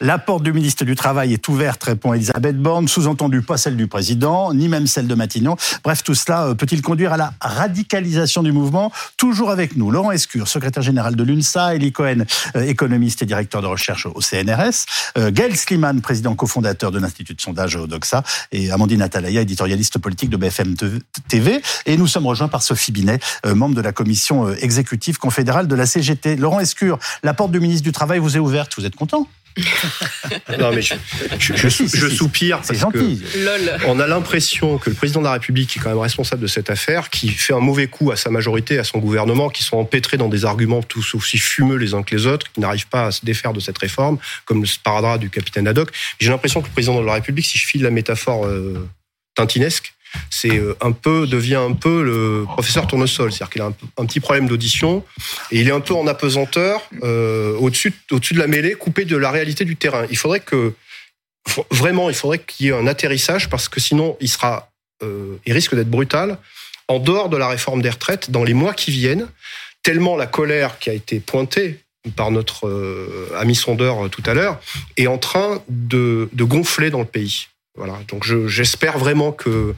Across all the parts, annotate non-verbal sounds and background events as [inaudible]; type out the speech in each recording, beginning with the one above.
La porte du ministre du Travail est ouverte, répond Elisabeth Borne, sous-entendu pas celle du président, ni même celle de Matignon. Bref, tout cela euh, peut-il conduire à la radicalisation du mouvement Toujours avec nous, Laurent Escure, secrétaire général de l'UNSA, Elie Cohen, euh, économiste et directeur de recherche au CNRS, euh, Gaël Sliman, président cofondateur de l'Institut de sondage Odoxa, et Amandine Atalaya, éditorialiste politique de BFM TV. Et nous sommes rejoints par Sophie Binet, membre de la commission exécutive confédérale de la CGT. Laurent Escure, la porte du ministre du Travail vous est ouverte, vous êtes content? Non, mais je, je, soupire parce gentil. que on a l'impression que le président de la République, qui est quand même responsable de cette affaire, qui fait un mauvais coup à sa majorité, à son gouvernement, qui sont empêtrés dans des arguments tous aussi fumeux les uns que les autres, qui n'arrivent pas à se défaire de cette réforme, comme le sparadrap du capitaine Haddock. J'ai l'impression que le président de la République, si je file la métaphore euh, tintinesque, c'est euh, un peu devient un peu le professeur tournesol, c'est-à-dire qu'il a un, petit problème d'audition et il est un peu en apesanteur euh, au-dessus au-dessus de la mêlée, coupé de la réalité du terrain. Il faudrait que vraiment, il faudrait qu'il y ait un atterrissage parce que sinon, il sera, euh, il risque d'être brutal en dehors de la réforme des retraites dans les mois qui viennent. Tellement la colère qui a été pointée par notre ami sondeur tout à l'heure est en train de, de gonfler dans le pays. Voilà. Donc j'espère vraiment que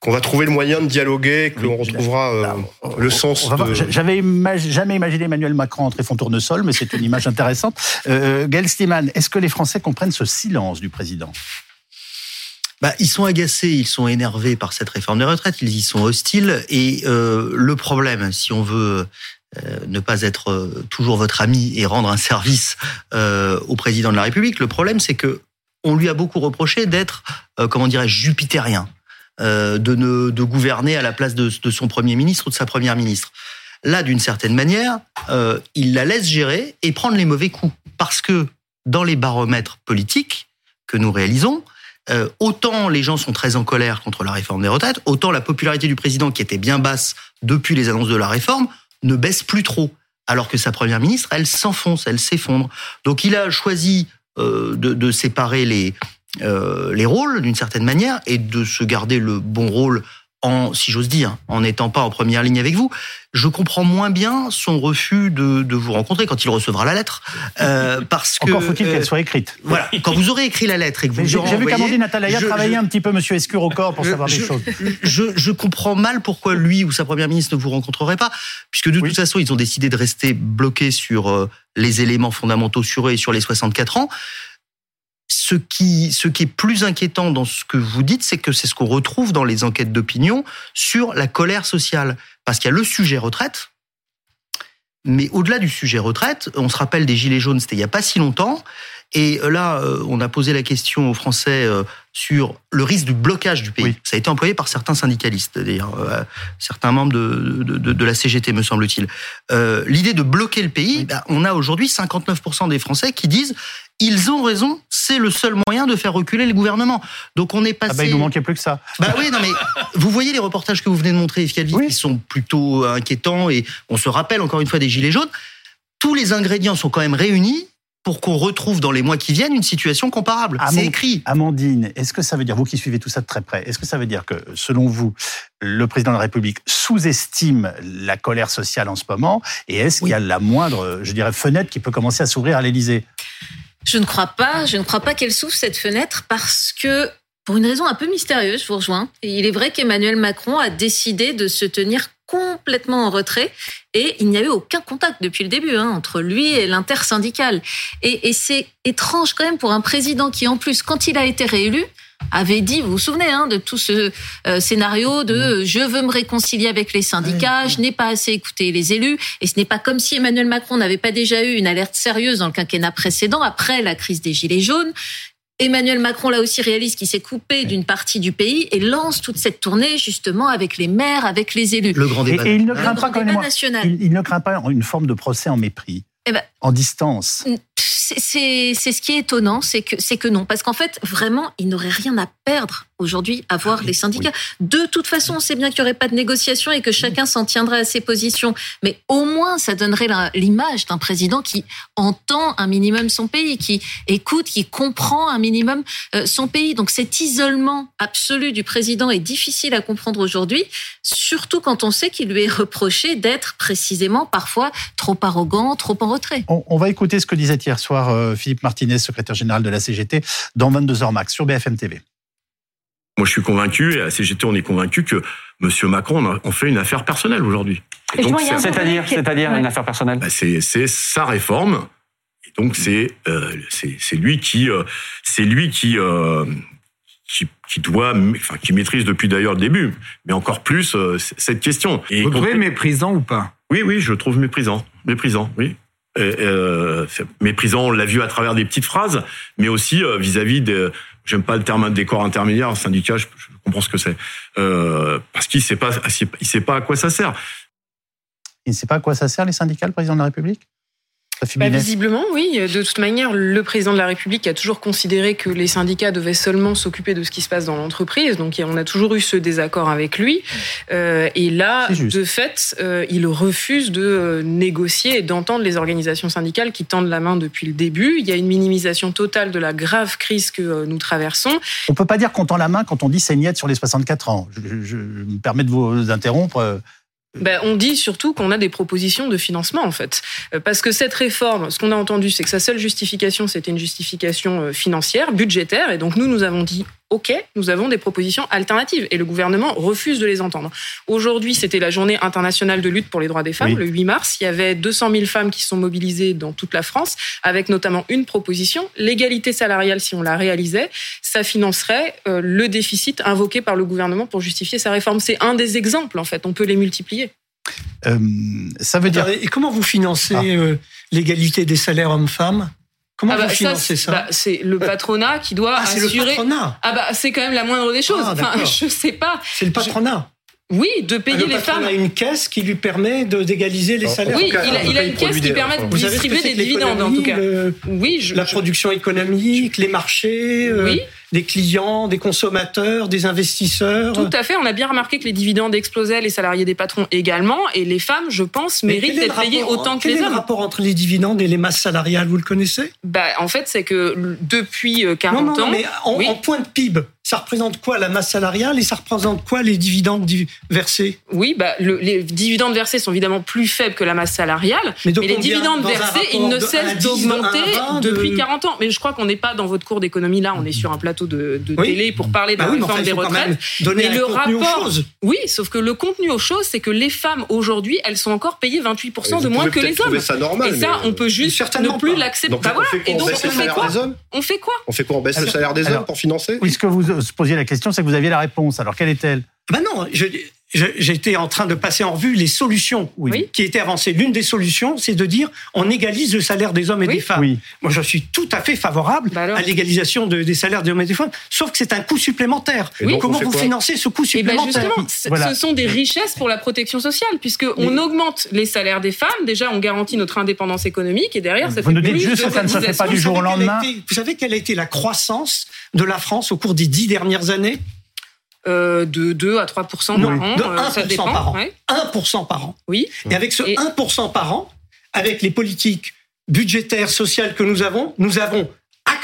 qu'on va trouver le moyen de dialoguer, que l'on retrouvera euh, le sens. De... J'avais jamais imaginé Emmanuel Macron entrer fond tournesol, mais c'est une image intéressante. Euh, Gaël Steman, est-ce que les Français comprennent ce silence du président? Bah, ils sont agacés, ils sont énervés par cette réforme des retraites, ils y sont hostiles. Et euh, le problème, si on veut euh, ne pas être toujours votre ami et rendre un service au président de la République, le problème, c'est que on lui a beaucoup reproché d'être, euh, comment dirais-je, jupitérien, euh, de, ne, de gouverner à la place de, son premier ministre ou de sa première ministre. Là, d'une certaine manière, euh, il la laisse gérer et prendre les mauvais coups. Parce que dans les baromètres politiques que nous réalisons, autant les gens sont très en colère contre la réforme des retraites, autant la popularité du président, qui était bien basse depuis les annonces de la réforme, ne baisse plus trop. Alors que sa première ministre, elle s'enfonce, elle s'effondre. Donc il a choisi euh, de, séparer euh, les rôles d'une certaine manière et de se garder le bon rôle en, si j'ose dire, en n'étant pas en première ligne avec vous. Je comprends moins bien son refus de, de vous rencontrer quand il recevra la lettre, euh, parce que encore faut-il qu'elle soit écrite. Voilà, quand vous aurez écrit la lettre et que vous j'ai vu qu'Amandine Atalaya travaillait un petit peu Monsieur Escure au corps pour savoir des choses. Je, je, comprends mal pourquoi lui ou sa première ministre ne vous rencontrerait pas, puisque de toute façon ils ont décidé de rester bloqués sur les éléments fondamentaux sur eux et sur les 64 ans. Ce qui, ce qui est plus inquiétant dans ce que vous dites, c'est que c'est ce qu'on retrouve dans les enquêtes d'opinion sur la colère sociale. Parce qu'il y a le sujet retraite, mais au-delà du sujet retraite, on se rappelle des Gilets jaunes, c'était il n'y a pas si longtemps. Et là, euh, on a posé la question aux Français euh, sur le risque du blocage du pays. Ça a été employé par certains syndicalistes, d'ailleurs, euh, certains membres de, de, de, la CGT, me semble-t-il. L'idée de bloquer le pays, bah, on a aujourd'hui 59% des Français qui disent ils ont raison, c'est le seul moyen de faire reculer le gouvernement. Donc on est passé. Ah bah il nous manquait plus que ça. Bah oui, non mais vous voyez les reportages que vous venez de montrer, Fialvi, qui sont plutôt inquiétants et on se rappelle encore une fois des gilets jaunes. Tous les ingrédients sont quand même réunis pour qu'on retrouve dans les mois qui viennent une situation comparable. C'est écrit. Amandine, est-ce que ça veut dire, vous qui suivez tout ça de très près, est-ce que ça veut dire que, selon vous, le président de la République sous-estime la colère sociale en ce moment Et est-ce qu'il y a la moindre, je dirais, fenêtre qui peut commencer à s'ouvrir à l'Élysée? Je ne crois pas. Je ne crois pas qu'elle s'ouvre cette fenêtre parce que pour une raison un peu mystérieuse, je vous rejoins. Il est vrai qu'Emmanuel Macron a décidé de se tenir complètement en retrait et il n'y a eu aucun contact depuis le début hein, entre lui et l'intersyndicale. Et, et c'est étrange quand même pour un président qui, en plus, quand il a été réélu, avait dit, vous vous souvenez hein, de tout ce euh, scénario de je veux me réconcilier avec les syndicats, je n'ai pas assez écouté les élus, et ce n'est pas comme si Emmanuel Macron n'avait pas déjà eu une alerte sérieuse dans le quinquennat précédent après la crise des gilets jaunes. Emmanuel Macron là aussi réalise qu'il s'est coupé d'une partie du pays et lance toute cette tournée justement avec les maires, avec les élus. Le grand débat, et, il ne craint pas, national. Il, ne craint pas une forme de procès en mépris, eh ben, en distance c'est ce qui est étonnant, c'est que c'est que non, parce qu'en fait, vraiment, il n'aurait rien à perdre aujourd'hui à voir ah les syndicats. De toute façon, on sait bien qu'il n'y aurait pas de négociation et que chacun s'en tiendrait à ses positions. Mais au moins, ça donnerait l'image d'un président qui entend un minimum son pays, qui écoute, qui comprend un minimum euh, son pays. Donc cet isolement absolu du président est difficile à comprendre aujourd'hui, surtout quand on sait qu'il lui est reproché d'être précisément parfois trop arrogant, trop en retrait. On, on va écouter ce que disait hier soir recevoir Philippe Martinez, secrétaire général de la CGT, dans 22h max sur BFM TV. Moi, je suis convaincu, et à la CGT, on est convaincu que M. Macron en fait une affaire personnelle aujourd'hui. C'est-à-dire, c'est-à-dire une affaire personnelle bah, C'est sa réforme. Et donc, c'est c'est lui qui c'est lui qui qui, qui, doit, enfin, qui maîtrise depuis d'ailleurs le début, mais encore plus euh, cette question. Et Vous trouvez méprisant ou pas? Oui, oui, je trouve méprisant, méprisant, oui. Euh, méprisant, on l'a vu à travers des petites phrases, mais aussi euh, vis-à-vis des, j'aime pas le terme des corps intermédiaires, syndicat, je, je comprends ce que c'est, euh, parce qu'il sait pas, il sait pas à quoi ça sert. Il ne sait pas à quoi ça sert les syndicats, le président de la République? Bah, visiblement, oui. De toute manière, le président de la République a toujours considéré que les syndicats devaient seulement s'occuper de ce qui se passe dans l'entreprise. Donc, on a toujours eu ce désaccord avec lui. Euh, et là, de fait, euh, il refuse de euh, négocier et d'entendre les organisations syndicales qui tendent la main depuis le début. Il y a une minimisation totale de la grave crise que nous traversons. On peut pas dire qu'on tend la main quand on dit saignette sur les 64 ans. Je, je me permets de vous interrompre. Ben, on dit surtout qu'on a des propositions de financement en fait, euh, parce que cette réforme, ce qu'on a entendu, c'est que sa seule justification, c'était une justification euh, financière, budgétaire, et donc nous, nous avons dit OK, nous avons des propositions alternatives et le gouvernement refuse de les entendre. Aujourd'hui, c'était la journée internationale de lutte pour les droits des femmes, le 8 mars. Il y avait 200 000 femmes qui sont mobilisées dans toute la France, avec notamment une proposition l'égalité salariale. Si on la réalisait, ça financerait euh, le déficit invoqué par le gouvernement pour justifier sa réforme. C'est un des exemples, en fait. On peut les multiplier. Euh, ça veut dire. Et comment vous financez ah. euh, l'égalité des salaires hommes-femmes? Comment ah bah, vous financez ça, bah, C'est le patronat qui doit ah, assurer. C'est le patronat. Ah bah c'est quand même la moindre des choses. Ah, enfin, [laughs] je sais pas. C'est le patronat. Oui, de payer les femmes. Il a une caisse qui lui permet d'égaliser les salaires. Oui, il a, une caisse qui permet de distribuer des dividendes en tout cas. oui, je, la production économique, les marchés. Euh, oui des clients, des consommateurs, des investisseurs. Tout à fait. On a bien remarqué que les dividendes explosaient, les salariés des patrons également, et les femmes, je pense, méritent d'être payées autant que les hommes. Quel est le rapport entre les dividendes et les masses salariales Vous le connaissez? Bah, En fait, c'est que depuis 40 non, non, ans... mais en, en point de PIB, ça représente quoi la masse salariale et ça représente quoi les dividendes versés? Oui, bah, les dividendes versés sont évidemment plus faibles que la masse salariale, mais, les dividendes versés, ils ne cessent d'augmenter depuis 40 ans. Mais je crois qu'on n'est pas dans votre cours d'économie là, on est sur un plateau de, télé pour parler de la bah réforme des retraites. Donner et le rapport, aux choses. oui, sauf que le contenu aux choses, c'est que les femmes aujourd'hui, elles sont encore payées 28% de moins que les hommes. Ça normal, et ça, on peut juste ne plus l'accepter. Bah voilà. Et donc on fait quoi On fait quoi? On fait quoi On baisse le salaire des hommes pour financer? Oui, ce que vous posiez la question, c'est que vous aviez la réponse. Alors quelle est-elle? Ben non, je, j'étais en train de passer en revue les solutions qui étaient avancées. L'une des solutions, c'est de dire on égalise le salaire des hommes et des femmes. Moi, je suis tout à fait favorable bah à l'égalisation des salaires des hommes et des femmes, sauf que c'est un coût supplémentaire. Comment vous financez ce coût eh ben, supplémentaire justement, ce sont des richesses pour la protection sociale, puisque on augmente les salaires des femmes. Déjà, on garantit notre indépendance économique, et derrière, ça vous nous dites juste que ça ne se fait pas du jour au lendemain. vous savez quelle a été la croissance de la France au cours des dix dernières années? Euh, de 2 à 3 par an. De 1 euh, par an. 1 par an. Oui. Et avec ce 1% par an, avec les politiques budgétaires, sociales que nous avons, nous avons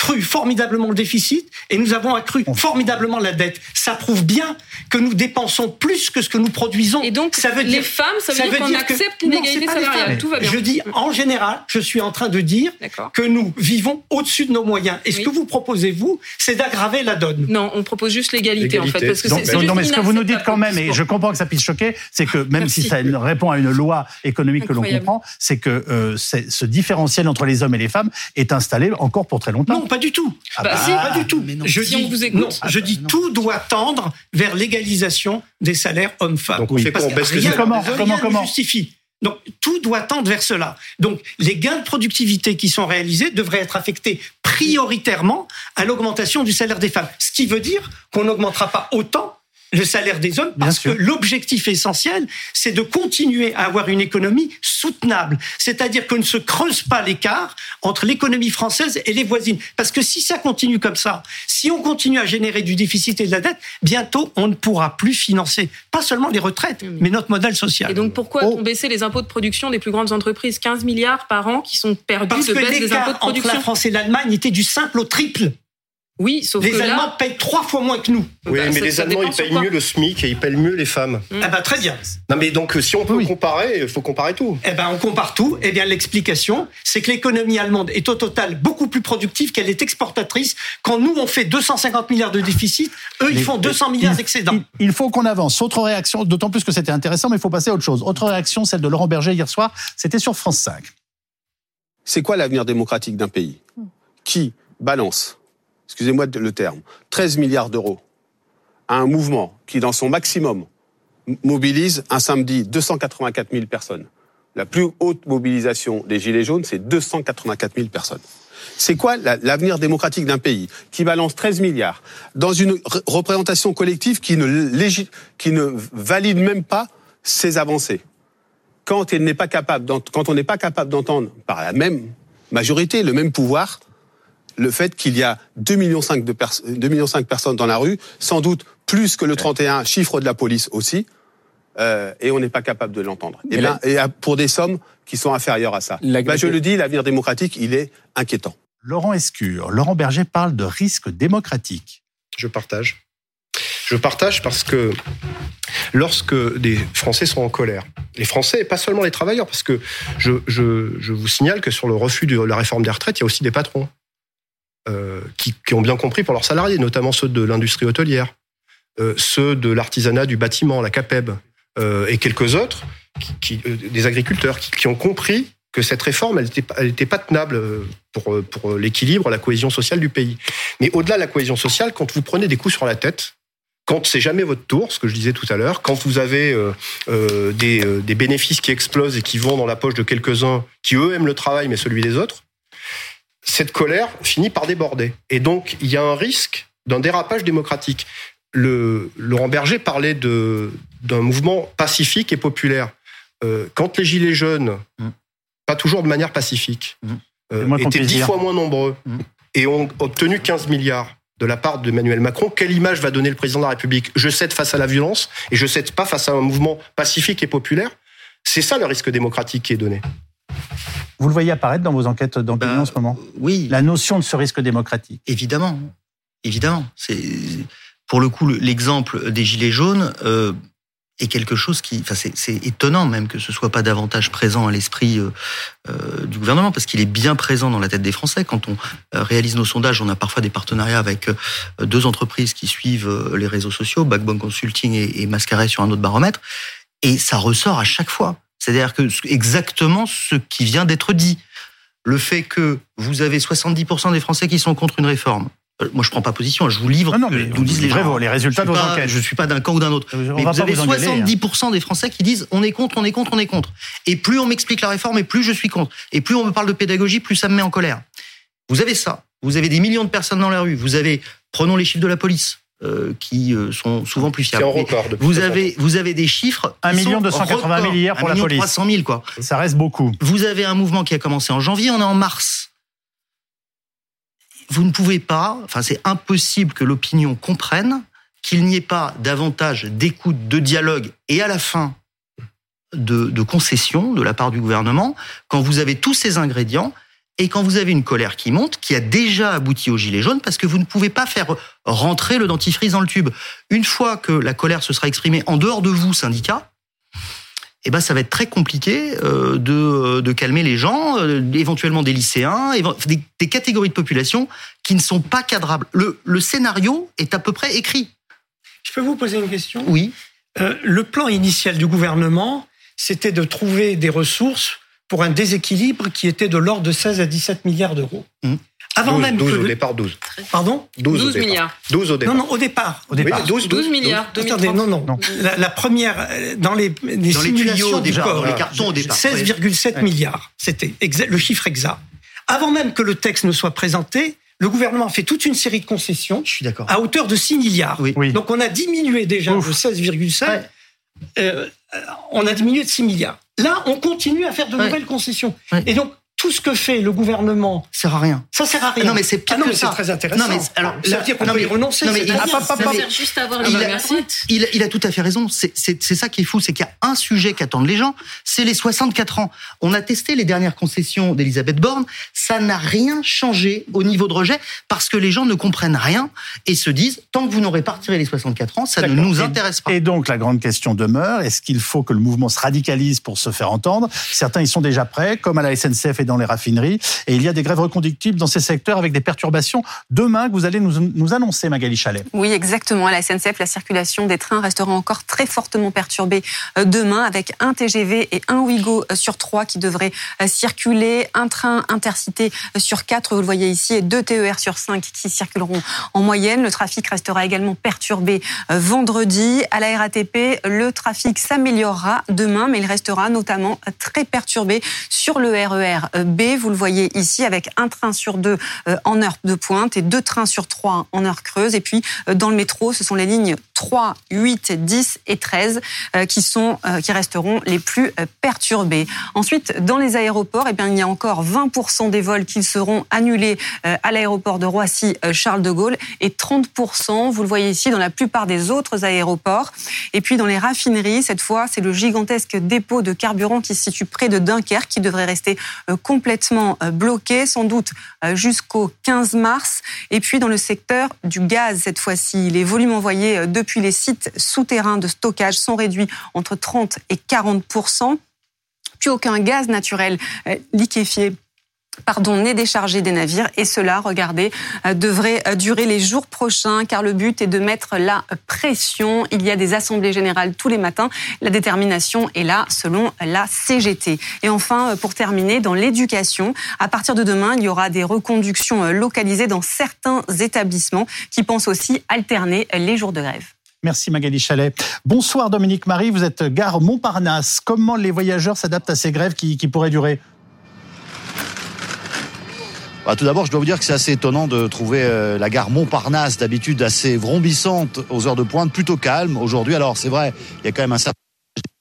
accru formidablement le déficit et nous avons accru formidablement la dette. Ça prouve bien que nous dépensons plus que ce que nous produisons. Et donc, ça veut les femmes, ça veut dire, qu'on accepte l'inégalité salariale. Tout va bien. Je dis, en général, je suis en train de dire que nous vivons au-dessus de nos moyens. Et ce que vous proposez, vous, c'est d'aggraver la donne. Non, on propose juste l'égalité, en fait. Parce que non, mais ce que vous nous dites quand même, et je comprends que ça puisse choquer, c'est que même si ça répond à une loi économique que l'on comprend, c'est que euh, ce différentiel entre les hommes et les femmes est installé encore pour très longtemps. Non, pas du tout. Ah bah, pas du tout. je dis, vous écoute, je dis tout doit tendre vers l'égalisation des salaires hommes-femmes. Donc on fait quoi rien, comment, comment, comment justifie. Donc tout doit tendre vers cela. Donc les gains de productivité qui sont réalisés devraient être affectés prioritairement à l'augmentation du salaire des femmes. Ce qui veut dire qu'on n'augmentera pas autant le salaire des hommes parce que l'objectif essentiel, c'est de continuer à avoir une économie soutenable. C'est-à-dire qu'on ne se creuse pas l'écart entre l'économie française et les voisines. Parce que si ça continue comme ça, si on continue à générer du déficit et de la dette, bientôt on ne pourra plus financer pas seulement les retraites, mais notre modèle social. Et donc pourquoi oh. on baisser les impôts de production des plus grandes entreprises? 15 milliards par an qui sont perdus parce de baisse des impôts de production entre la France et l'Allemagne était du simple au triple. Oui, sauf les que Allemands payent trois fois moins que nous. Oui, bah, mais les Allemands, ils payent mieux le SMIC et ils payent mieux les femmes. Mm. Ah bah très bien. Non mais donc si on peut comparer, il faut comparer tout. Eh ben on compare tout. Eh bien l'explication, c'est que l'économie allemande est au total beaucoup plus productive qu'elle est exportatrice. Quand nous on fait 250 milliards de déficit, eux ils font 200 milliards d'excédents. Il, faut qu'on avance. Autre réaction, d'autant plus que c'était intéressant, mais il faut passer à autre chose. Autre réaction, celle de Laurent Berger hier soir, c'était sur France 5. C'est quoi l'avenir démocratique d'un pays? Qui balance? Excusez-moi le terme, 13 milliards d'euros à un mouvement qui, dans son maximum, mobilise un samedi 284 000 personnes. La plus haute mobilisation des Gilets jaunes, c'est 284 000 personnes. C'est quoi l'avenir démocratique d'un pays qui balance 13 milliards dans une représentation collective qui ne, valide même pas ses avancées? Quand on n'est pas capable d'entendre par la même majorité le même pouvoir, le fait qu'il y a 2,5 millions de, millions personnes dans la rue, sans doute plus que le 31 chiffre de la police aussi, euh, et on n'est pas capable de l'entendre. Et, et, pour des sommes qui sont inférieures à ça. Ben, je le dis, l'avenir démocratique, il est inquiétant. Laurent Escure, Laurent Berger parle de risque démocratique. Je partage. Je partage parce que lorsque des Français sont en colère, les Français et pas seulement les travailleurs, parce que je, je vous signale que sur le refus de la réforme des retraites, il y a aussi des patrons. Euh, qui, ont bien compris pour leurs salariés, notamment ceux de l'industrie hôtelière, euh, ceux de l'artisanat du bâtiment, la CAPEB, euh, et quelques autres, des agriculteurs, qui, ont compris que cette réforme, elle n'était pas tenable pour, l'équilibre, la cohésion sociale du pays. Mais au-delà de la cohésion sociale, quand vous prenez des coups sur la tête, quand c'est jamais votre tour, ce que je disais tout à l'heure, quand vous avez des, des, bénéfices qui explosent et qui vont dans la poche de quelques-uns qui eux aiment le travail mais celui des autres, cette colère finit par déborder. Et donc, il y a un risque d'un dérapage démocratique. Le, Laurent Berger parlait d'un mouvement pacifique et populaire. Euh, quand les Gilets jaunes, mm. pas toujours de manière pacifique, mm. euh, étaient dix fois moins nombreux mm. et ont obtenu 15 milliards de la part d'Emmanuel Macron, quelle image va donner le président de la République? Je cède face à la violence et je cède pas face à un mouvement pacifique et populaire. C'est ça le risque démocratique qui est donné. Vous le voyez apparaître dans vos enquêtes d'opinion bah, en ce moment Oui. La notion de ce risque démocratique. Évidemment. Évidemment. C'est pour le coup l'exemple des gilets jaunes euh, est quelque chose qui, enfin, c'est étonnant même que ce soit pas davantage présent à l'esprit euh, euh, du gouvernement parce qu'il est bien présent dans la tête des Français. Quand on réalise nos sondages, on a parfois des partenariats avec deux entreprises qui suivent les réseaux sociaux, Backbone Consulting et, et Mascaret sur un autre baromètre, et ça ressort à chaque fois. C'est-à-dire que exactement ce qui vient d'être dit. Le fait que vous avez 70% des Français qui sont contre une réforme. Euh, moi, je prends pas position, je vous livre non, nous disent les gens. les résultats vos. Je suis pas d'un camp ou d'un autre. mais vous avez 70% hein. des Français qui disent on est contre, on est contre, on est contre. Et plus on m'explique la réforme, et plus je suis contre. Et plus on me parle de pédagogie, plus ça me met en colère. Vous avez ça. Vous avez des millions de personnes dans la rue. Vous avez, prenons les chiffres de la police. Euh, qui euh, sont souvent plus fiables. vous avez vous avez des chiffres 1 million 280 000 hier pour la police. 300 000 quoi. Ça reste beaucoup. Vous avez un mouvement qui a commencé en janvier, on est en mars. Vous ne pouvez pas, enfin c'est impossible que l'opinion comprenne qu'il n'y ait pas davantage d'écoute, de dialogue et à la fin de, de concessions de la part du gouvernement quand vous avez tous ces ingrédients et quand vous avez une colère qui monte, qui a déjà abouti au gilet jaune, parce que vous ne pouvez pas faire rentrer le dentifrice dans le tube. Une fois que la colère se sera exprimée en dehors de vous, syndicat, eh ben ça va être très compliqué euh, de, de, calmer les gens, euh, éventuellement des lycéens, des, des, catégories de population qui ne sont pas cadrables. Le, le, scénario est à peu près écrit. Je peux vous poser une question? Oui. Euh, le plan initial du gouvernement, c'était de trouver des ressources pour un déséquilibre qui était de l'ordre de 16 à 17 milliards d'euros. Mmh. Avant même 12 au départ, 12. Pardon? 12, milliards. 12 au départ. Non, non, au départ. Au départ. 12, 12, milliards. Attendez, non, non. La, première, euh, dans les, les simulations du corps, les cartons au départ. 16,7 milliards. C'était le chiffre exact. Avant même que le texte ne soit présenté, le gouvernement a fait toute une série de concessions. Je suis d'accord. À hauteur de 6 milliards. Oui. Donc on a diminué déjà de 16,7. Euh, on a diminué de 6 milliards. Là, on continue à faire de nouvelles concessions. Et donc, tout ce que fait le gouvernement ça sert à rien. Ça sert à rien. Non, mais c'est ah non, mais c'est très intéressant. Non, mais alors, ça veut dire qu'on peut y renoncer. Non, mais il, juste avoir il, a, il, il, a tout à fait raison. C'est ça qui est fou, c'est qu'il y a un sujet qu'attendent les gens, c'est les 64 ans. On a testé les dernières concessions d'Elisabeth Borne, ça n'a rien changé au niveau de rejet parce que les gens ne comprennent rien et se disent tant que vous n'aurez pas retiré les 64 ans, ça ne nous intéresse pas. Et donc la grande question demeure est-ce qu'il faut que le mouvement se radicalise pour se faire entendre? Certains y sont déjà prêts, comme à la SNCF et dans les raffineries, et il y a des grèves reconductibles dans ces secteurs avec des perturbations demain que vous allez nous, nous annoncer, Magali Chalet. Oui, exactement. À la SNCF, la circulation des trains restera encore très fortement perturbée euh, demain avec un TGV et un Ouigo euh, sur trois qui devraient euh, circuler, un train intercité sur quatre, vous le voyez ici, et deux TER sur cinq qui circuleront en moyenne. Le trafic restera également perturbé vendredi. À la RATP, le trafic s'améliorera demain, mais il restera notamment très perturbé sur le RER e B. Vous le voyez ici avec un train sur deux en heure de pointe et deux trains sur trois en heure creuse. Et puis dans le métro, ce sont les lignes 3, 8, 10 et 13 qui sont qui resteront les plus perturbés. Ensuite, dans les aéroports, eh bien, il y a encore 20% des vols qui seront annulés euh, à l'aéroport de Roissy-Charles de Gaulle et 30%, vous le voyez ici, dans la plupart des autres aéroports. Et puis dans les raffineries, cette fois, c'est le gigantesque dépôt de carburant qui se situe près de Dunkerque qui devrait rester euh, complètement euh, bloqué, sans doute jusqu'au 15 mars. Et puis dans le secteur du gaz, cette fois-ci, les volumes envoyés depuis les sites souterrains de stockage sont réduits entre 30 et 40% plus aucun gaz naturel euh, liquéfié pardon, n'est déchargé des navires. Et cela, regardez, euh, devrait euh, durer les jours prochains, car le but est de mettre la pression. Il y a des assemblées générales tous les matins. La détermination est là, selon la CGT. Et enfin, pour terminer, dans l'éducation, à partir de demain, il y aura des reconductions localisées dans certains établissements qui pensent aussi alterner les jours de grève. Merci Magali Chalet. Bonsoir Dominique Marie, vous êtes gare Montparnasse. Comment les voyageurs s'adaptent à ces grèves qui, pourraient durer? Bah, tout d'abord, je dois vous dire que c'est assez étonnant de trouver euh, la gare Montparnasse, d'habitude assez vrombissante aux heures de pointe, plutôt calme aujourd'hui. Alors c'est vrai, il y a quand même un certain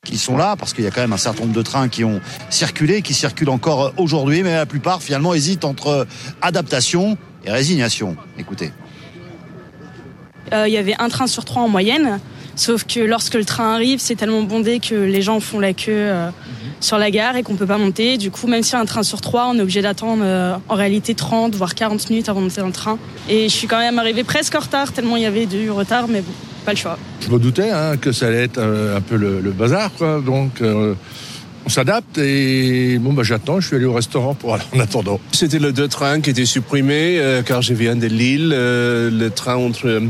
qui sont là parce qu'il y a quand même un certain nombre de trains qui ont circulé, qui circulent encore aujourd'hui, mais la plupart finalement hésitent entre adaptation et résignation. Écoutez. Euh, il y avait un train sur trois en moyenne. Sauf que lorsque le train arrive, c'est tellement bondé que les gens font la queue euh, sur la gare et qu'on peut pas monter. Du coup, même si y a un train sur trois, on est obligé d'attendre euh, en réalité 30 voire 40 minutes avant de monter dans le train. Et je suis quand même arrivé presque en retard tellement il y avait du retard, mais bon, pas le choix. Je me doutais hein, que ça allait être un peu le, bazar, quoi. Donc on s'adapte et bon bah j'attends, je suis allé au restaurant pour aller en attendant. C'était le deux trains qui étaient supprimés car je viens de Lille, le train entre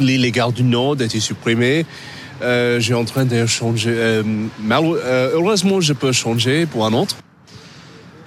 les, gares du Nord étaient supprimées. Euh, j'ai en train de changer. Euh, euh, heureusement, je peux changer pour un autre.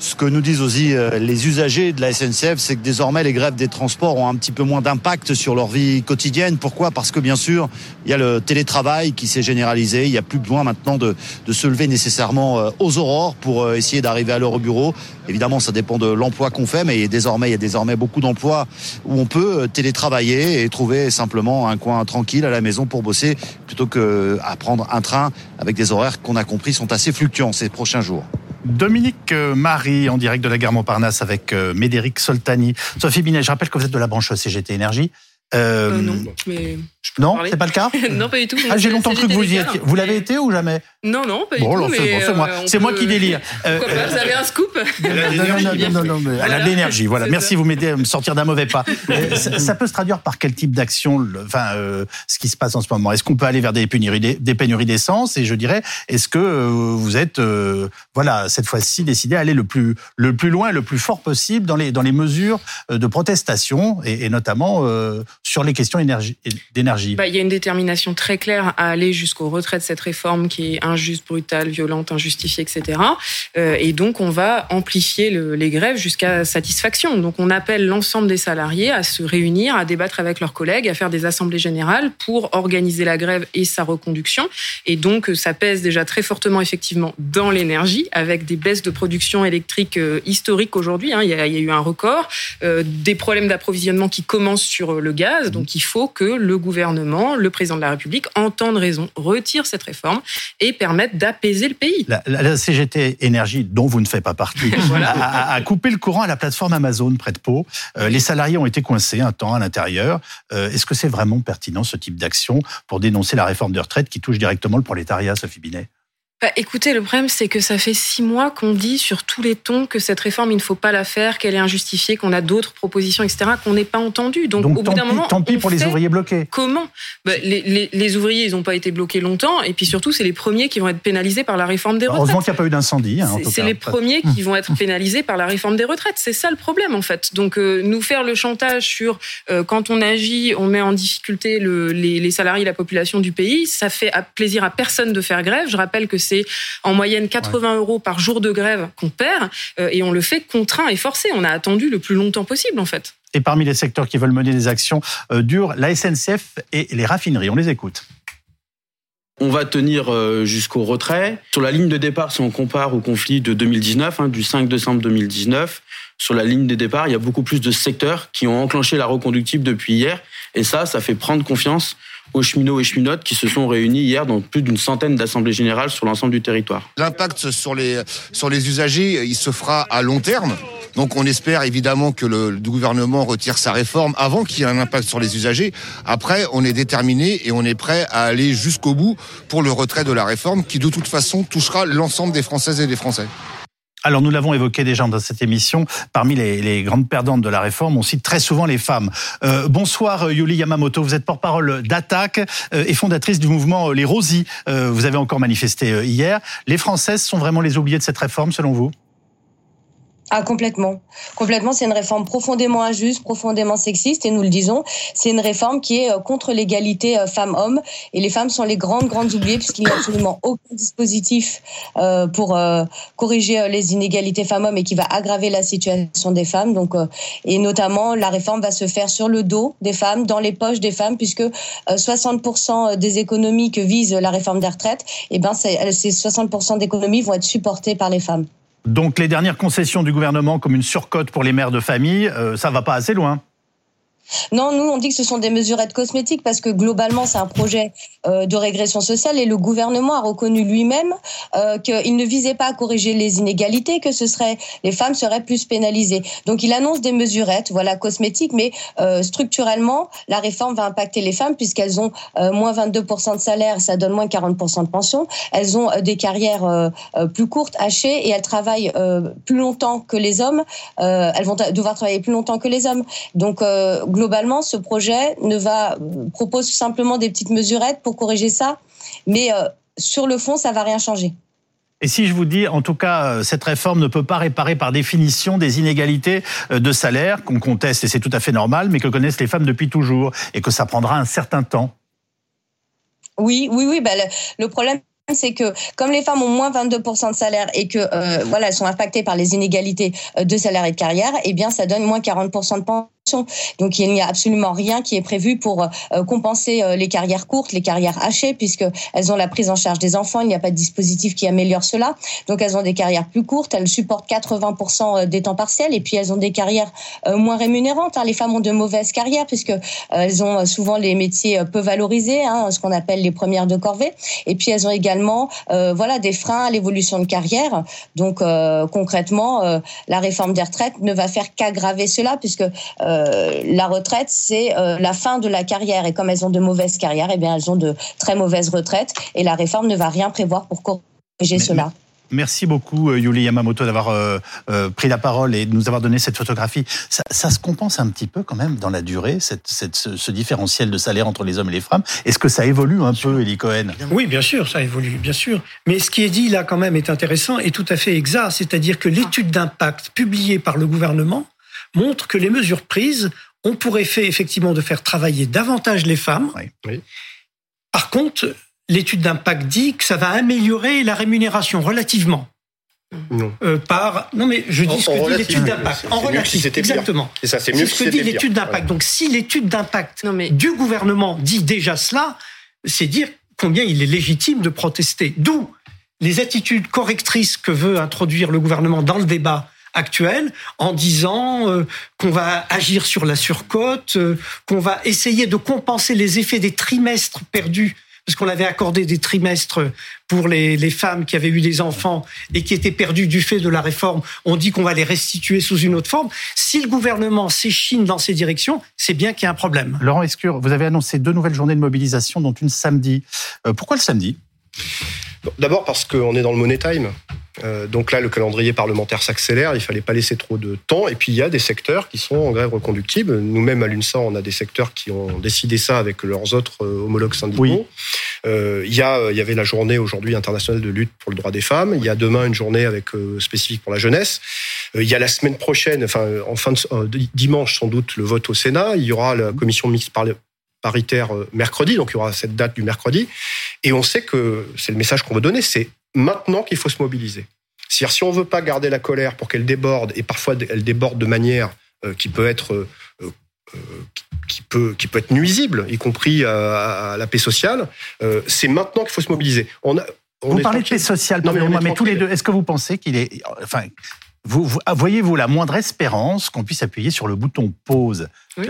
Ce que nous disent aussi euh, les usagers de la SNCF, c'est que désormais les grèves des transports ont un petit peu moins d'impact sur leur vie quotidienne. Pourquoi? Parce que bien sûr, il y a le télétravail qui s'est généralisé. Il n'y a plus besoin maintenant de, se lever nécessairement euh, aux aurores pour euh, essayer d'arriver à l'heure au bureau. Évidemment, ça dépend de l'emploi qu'on fait, mais désormais, il y a désormais beaucoup d'emplois où on peut télétravailler et trouver simplement un coin tranquille à la maison pour bosser plutôt que à prendre un train avec des horaires qu'on a compris sont assez fluctuants ces prochains jours. Dominique euh, Marie, en direct de la gare Montparnasse avec euh, Médéric Soltani. Sophie Binet, je rappelle que vous êtes de la branche CGT Énergie. Euh, non, mais non, c'est pas le cas. [laughs] non, pas du tout. Ah, j'ai longtemps cru que vous y étiez. Vous l'avez été ou jamais? Non, non, pas du tout. c'est moi, c'est moi qui délire. [laughs] vous avez un scoop? Non, non, non, non, elle a de l'énergie. Voilà. Merci, vous m'aidez à me sortir d'un mauvais pas. [laughs] ça, peut se traduire par quel type d'action Enfin, ce qui se passe en ce moment? Est-ce qu'on peut aller vers des pénuries, des pénuries d'essence? Et je dirais, est-ce que vous êtes, voilà, cette fois-ci décidé à aller le plus, le plus loin, le plus fort possible dans les, dans les mesures de protestation et, et notamment sur les questions d'énergie bah, Il y a une détermination très claire à aller jusqu'au retrait de cette réforme qui est injuste, brutale, violente, injustifiée, etc. Euh, et donc, on va amplifier le, les grèves jusqu'à satisfaction. Donc, on appelle l'ensemble des salariés à se réunir, à débattre avec leurs collègues, à faire des assemblées générales pour organiser la grève et sa reconduction. Et donc, ça pèse déjà très fortement, effectivement, dans l'énergie, avec des baisses de production électrique euh, historiques aujourd'hui. Hein. Il, y a, il y a eu un record, euh, des problèmes d'approvisionnement qui commencent sur le gaz base. Donc il faut que le gouvernement, le président de la République entende raison, retire cette réforme et permette d'apaiser le pays. La, CGT Énergie, dont vous ne faites pas partie, [laughs] a, coupé le courant à la plateforme Amazon près de Pau. Euh, les salariés ont été coincés un temps à l'intérieur. Euh, est-ce que c'est vraiment pertinent ce type d'action pour dénoncer la réforme de retraite qui touche directement le prolétariat, Sophie Binet? Bah, écoutez, le problème, c'est que ça fait six mois qu'on dit sur tous les tons que cette réforme, il ne faut pas la faire, qu'elle est injustifiée, qu'on a d'autres propositions, etc., qu'on n'est pas entendu. Donc, au bout d'un moment. Tant pis pour les ouvriers bloqués. Comment? Bah, les, les, ouvriers, ils n'ont pas été bloqués longtemps. Et puis surtout, c'est les premiers qui vont être pénalisés par la réforme des retraites. Heureusement qu'il n'y a pas eu d'incendie. Hein, c'est les premiers qui vont être [laughs] pénalisés par la réforme des retraites. C'est ça le problème, en fait. Donc, euh, nous faire le chantage sur euh, quand on agit, on met en difficulté le, les, les salariés, la population du pays, ça fait plaisir à personne de faire grève. Je rappelle que c'est en moyenne moyenne 80 euros par jour de grève qu'on perd euh, et on le fait contraint et forcé. On a attendu le plus longtemps possible en fait. Et parmi les secteurs qui veulent mener des actions euh, dures, la SNCF et les raffineries. On les écoute. On va tenir euh, jusqu'au retrait. Sur la ligne de départ, si on compare au conflit de 2019, hein, du 5 décembre 2019, sur la ligne de départ, il y a beaucoup plus de secteurs qui ont enclenché la reconductible depuis hier. Et ça, ça fait prendre confiance aux cheminots et cheminotes qui se sont réunis hier dans plus d'une centaine d'assemblées générales sur l'ensemble du territoire. L'impact sur les, sur les usagers, il se fera à long terme. Donc on espère évidemment que le, gouvernement retire sa réforme avant qu'il y ait un impact sur les usagers. Après, on est déterminé et on est prêt à aller jusqu'au bout pour le retrait de la réforme qui de toute façon touchera l'ensemble des Françaises et des Français. Alors nous l'avons évoqué déjà dans cette émission, parmi les, grandes perdantes de la réforme, on cite très souvent les femmes. Euh, bonsoir Yuli Yamamoto, vous êtes porte-parole d'Attaque euh, et fondatrice du mouvement Les Rosies. Euh, vous avez encore manifesté hier. Les Françaises sont vraiment les oubliées de cette réforme selon vous? Ah, complètement. Complètement, c'est une réforme profondément injuste, profondément sexiste, et nous le disons, c'est une réforme qui est euh, contre l'égalité euh, femmes-hommes, et les femmes sont les grandes, grandes oubliées, puisqu'il n'y a absolument aucun dispositif euh, pour corriger les inégalités femmes-hommes et qui va aggraver la situation des femmes. Donc, et notamment, la réforme va se faire sur le dos des femmes, dans les poches des femmes, puisque 60% des économies que vise la réforme des retraites, et eh ben, ces 60% d'économies vont être supportées par les femmes. Donc les dernières concessions du gouvernement, comme une surcote pour les mères de famille, euh, ça va pas assez loin. Non, nous, on dit que ce sont des mesurettes cosmétiques parce que globalement, c'est un projet euh, de régression sociale et le gouvernement a reconnu lui-même euh, qu'il ne visait pas à corriger les inégalités, que ce serait les femmes seraient plus pénalisées. Donc, il annonce des mesurettes, voilà, cosmétiques, mais euh, structurellement, la réforme va impacter les femmes puisqu'elles ont moins 22% de salaire, ça donne moins 40% de pension. Elles ont des carrières plus courtes, hachées, et elles travaillent plus longtemps que les hommes. elles vont devoir travailler plus longtemps que les hommes. Donc, globalement, ce projet ne va propose simplement des petites mesurettes pour corriger ça, mais euh, sur le fond, ça va rien changer. Et si je vous dis, en tout cas, euh, cette réforme ne peut pas réparer par définition des inégalités euh, de salaire qu'on conteste, et c'est tout à fait normal, mais que connaissent les femmes depuis toujours, et que ça prendra un certain temps. Oui, oui, oui. Bah, le problème, c'est que comme les femmes ont moins 22% de salaire et que voilà, elles sont impactées par les inégalités de salaire et de carrière, eh bien ça donne moins 40% de pension. Donc il n'y a absolument rien qui est prévu pour euh, compenser euh, les carrières courtes, les carrières hachées, puisque elles ont la prise en charge des enfants. Il n'y a pas de dispositif qui améliore cela. Donc elles ont des carrières plus courtes. Elles supportent 80% euh, des temps partiels et puis elles ont des carrières moins rémunérantes. Hein. Les femmes ont de mauvaises carrières puisque elles ont souvent les métiers peu valorisés, hein, ce qu'on appelle les premières de corvée. Et puis elles ont également voilà des freins à l'évolution de carrière. Donc concrètement, la réforme des retraites ne va faire qu'aggraver cela puisque la retraite, c'est euh, la fin de la carrière. Et comme elles ont de mauvaises carrières, eh bien, elles ont de très mauvaises retraites. Et la réforme ne va rien prévoir pour corriger cela. Merci beaucoup, euh, Yuli Yamamoto, d'avoir pris la parole et de nous avoir donné cette photographie. Ça, se compense un petit peu quand même dans la durée, cette, ce, différentiel de salaire entre les hommes et les femmes. Est-ce que ça évolue un peu, Elie Cohen? Oui, bien sûr, ça évolue, bien sûr. Mais ce qui est dit là quand même est intéressant et tout à fait exact, c'est-à-dire que l'étude d'impact publiée par le gouvernement montre que les mesures prises ont pour effet effectivement de faire travailler davantage les femmes. Par contre, l'étude d'impact dit que ça va améliorer la rémunération relativement. Non. Euh, par non mais je dis ce que dit l'étude d'impact. en relatif exactement. C'est ça c'est mieux ce que dit l'étude d'impact. Donc si l'étude d'impact du gouvernement dit déjà cela c'est dire combien il est légitime de protester. D'où les attitudes correctrices que veut introduire le gouvernement dans le débat actuelle en disant euh, qu'on va agir sur la surcote, euh, qu'on va essayer de compenser les effets des trimestres perdus parce qu'on avait accordé des trimestres pour les, femmes qui avaient eu des enfants et qui étaient perdus du fait de la réforme. On dit qu'on va les restituer sous une autre forme. Si le gouvernement s'échine dans ces directions, c'est bien qu'il y a un problème. Laurent Escure, vous avez annoncé deux nouvelles journées de mobilisation, dont une samedi. Euh, pourquoi le samedi? D'abord parce qu'on est dans le money time. Euh, donc là, le calendrier parlementaire s'accélère, il fallait pas laisser trop de temps. Et puis il y a des secteurs qui sont en grève reconductible. Nous-mêmes à l'UNSA, on a des secteurs qui ont décidé ça avec leurs autres euh, homologues syndicaux. Euh, il y a, il y avait la journée aujourd'hui internationale de lutte pour le droit des femmes. Il y a demain une journée avec spécifique pour la jeunesse. il y a la semaine prochaine, enfin en fin de dimanche sans doute le vote au Sénat. Il y aura la commission mixte paritaire mercredi, donc il y aura cette date du mercredi. Et on sait que c'est le message qu'on veut donner, c'est maintenant qu'il faut se mobiliser. C'est-à-dire, si on veut pas garder la colère pour qu'elle déborde, et parfois elle déborde de manière euh, qui peut être euh, euh, qui peut qui peut être nuisible, y compris à, la paix sociale, c'est maintenant qu'il faut se mobiliser. On a vous parlez de paix sociale, non, mais, mais tous les deux, est-ce que vous pensez qu'il est, enfin, vous, voyez-vous la moindre espérance qu'on puisse appuyer sur le bouton pause? Oui,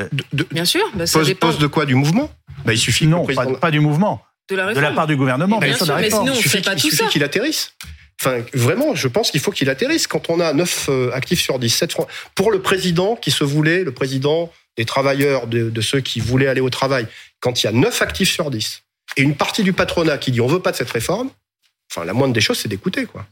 Bien sûr. Bah, pause, de quoi? Du mouvement? Bah, Il suffit non, pas, du mouvement de la, part du gouvernement. Mais, sûr, mais sinon, il suffit, pas tout qu'il atterrisse. Enfin, vraiment, je pense qu'il faut qu'il atterrisse. Quand on a 9 euh, actifs sur 10, 7 francs. Pour le président qui se voulait, le président des travailleurs, de, ceux qui voulaient aller au travail, quand il y a 9 actifs sur 10, et une partie du patronat qui dit on veut pas de cette réforme, Enfin, la moindre des choses, c'est d'écouter, quoi.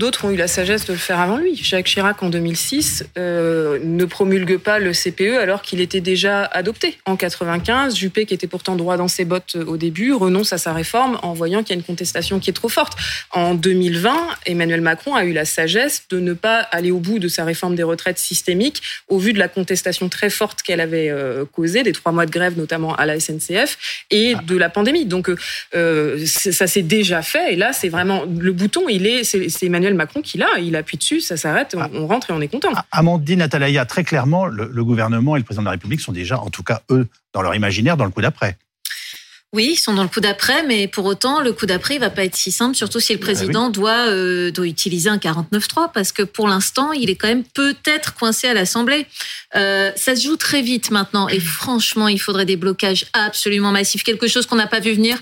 D'autres ont eu la sagesse de le faire avant lui. Jacques Chirac, en 2006, euh, ne promulgue pas le CPE alors qu'il était déjà adopté. En 95, Juppé, qui était pourtant droit dans ses bottes au début, renonce à sa réforme en voyant qu'il y a une contestation qui est trop forte. En 2020, Emmanuel Macron a eu la sagesse de ne pas aller au bout de sa réforme des retraites systémiques au vu de la contestation très forte qu'elle avait euh, causée, des trois mois de grève notamment à la SNCF et de la pandémie. Donc euh, ça s'est déjà fait et là, c'est vraiment le bouton, il est, c'est Emmanuel Macron qui l'a, il appuie dessus, ça s'arrête, on, on, rentre et on est content. Amandine Atalaya, très clairement, le, gouvernement et le président de la République sont déjà, en tout cas eux, dans leur imaginaire, dans le coup d'après. Oui, ils sont dans le coup d'après, mais pour autant, le coup d'après, il va pas être si simple, surtout si le ah président doit, euh, doit utiliser un 49.3, parce que pour l'instant, il est quand même peut-être coincé à l'Assemblée. Euh, ça se joue très vite maintenant, et franchement, il faudrait des blocages absolument massifs, quelque chose qu'on n'a pas vu venir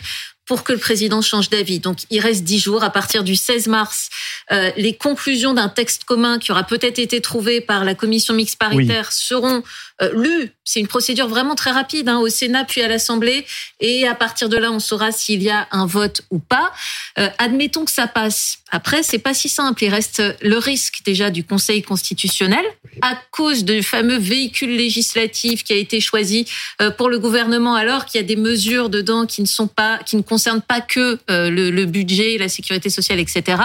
pour que le président change d'avis. Donc il reste dix jours. À partir du 16 mars, euh, les conclusions d'un texte commun qui aura peut-être été trouvé par la commission mixte paritaire seront euh, lues. C'est une procédure vraiment très rapide hein, au Sénat puis à l'Assemblée. Et à partir de là, on saura s'il y a un vote ou pas. Euh, admettons que ça passe. Après, c'est pas si simple. Il reste le risque déjà du Conseil constitutionnel à cause du fameux véhicule législatif qui a été choisi euh, pour le gouvernement, alors qu'il y a des mesures dedans qui ne sont pas, qui ne concernent pas que euh, le, le, budget, la sécurité sociale, etc.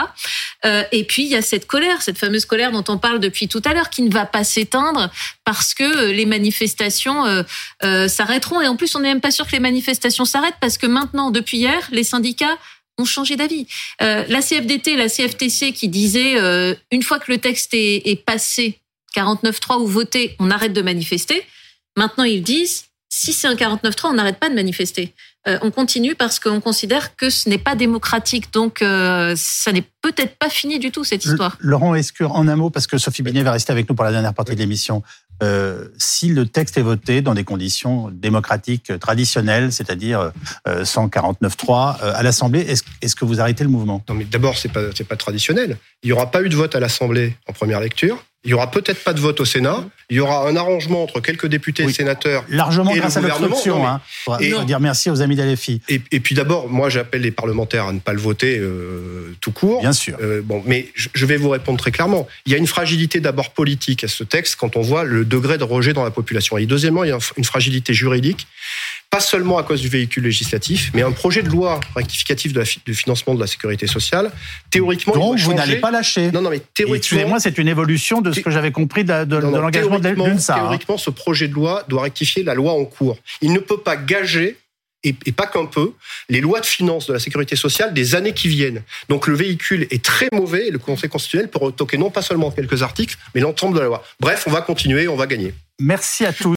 Euh, et puis il y a cette colère, cette fameuse colère dont on parle depuis tout à l'heure, qui ne va pas s'éteindre parce que les manifestations s'arrêteront. Et en plus, on n'est même pas sûr que les manifestations s'arrêtent parce que maintenant, depuis hier, les syndicats ont changé d'avis. Euh, la CFDT, la CFTC qui disait euh, une fois que le texte est, est passé 49.3 ou voté, on arrête de manifester. Maintenant, ils disent si c'est un 49.3, on n'arrête pas de manifester. Euh, on continue parce qu'on considère que ce n'est pas démocratique. Donc, euh, ça n'est peut-être pas fini du tout, cette histoire. Laurent Escure, en un mot, parce que Sophie Binet va rester avec nous pour la dernière partie de l'émission. Euh, si le texte est voté dans des conditions démocratiques traditionnelles, c'est-à-dire euh, 149.3 à l'Assemblée, est-ce est que vous arrêtez le mouvement? Non, mais d'abord, c'est pas c'est pas traditionnel. Il n'y aura pas eu de vote à l'Assemblée en première lecture. Il y aura peut-être pas de vote au Sénat. Il y aura un arrangement entre quelques députés et sénateurs. Largement et grâce à l'obstruction. Hein. Et dire merci aux amis d'Alefi. Et, et puis d'abord, moi j'appelle les parlementaires à ne pas le voter euh, tout court. Bien sûr. Euh, bon, mais je vais vous répondre très clairement. Il y a une fragilité d'abord politique à ce texte quand on voit le degré de rejet dans la population. Et deuxièmement, il y a une fragilité juridique pas seulement à cause du véhicule législatif, mais un projet de loi rectificatif de du financement de la sécurité sociale. Théoriquement, donc vous n'allez pas lâcher. Non, non, mais théoriquement. Excusez-moi, c'est une évolution de ce que j'avais compris de, de, de l'engagement de l'UNSA. Hein. Théoriquement, ce projet de loi doit rectifier la loi en cours. Il ne peut pas gager et, pas qu'un peu, les lois de finances de la sécurité sociale des années qui viennent. Donc le véhicule est très mauvais et le Conseil constitutionnel peut retoquer non pas seulement quelques articles, mais l'ensemble de la loi. Bref, on va continuer, on va gagner. Merci à tous.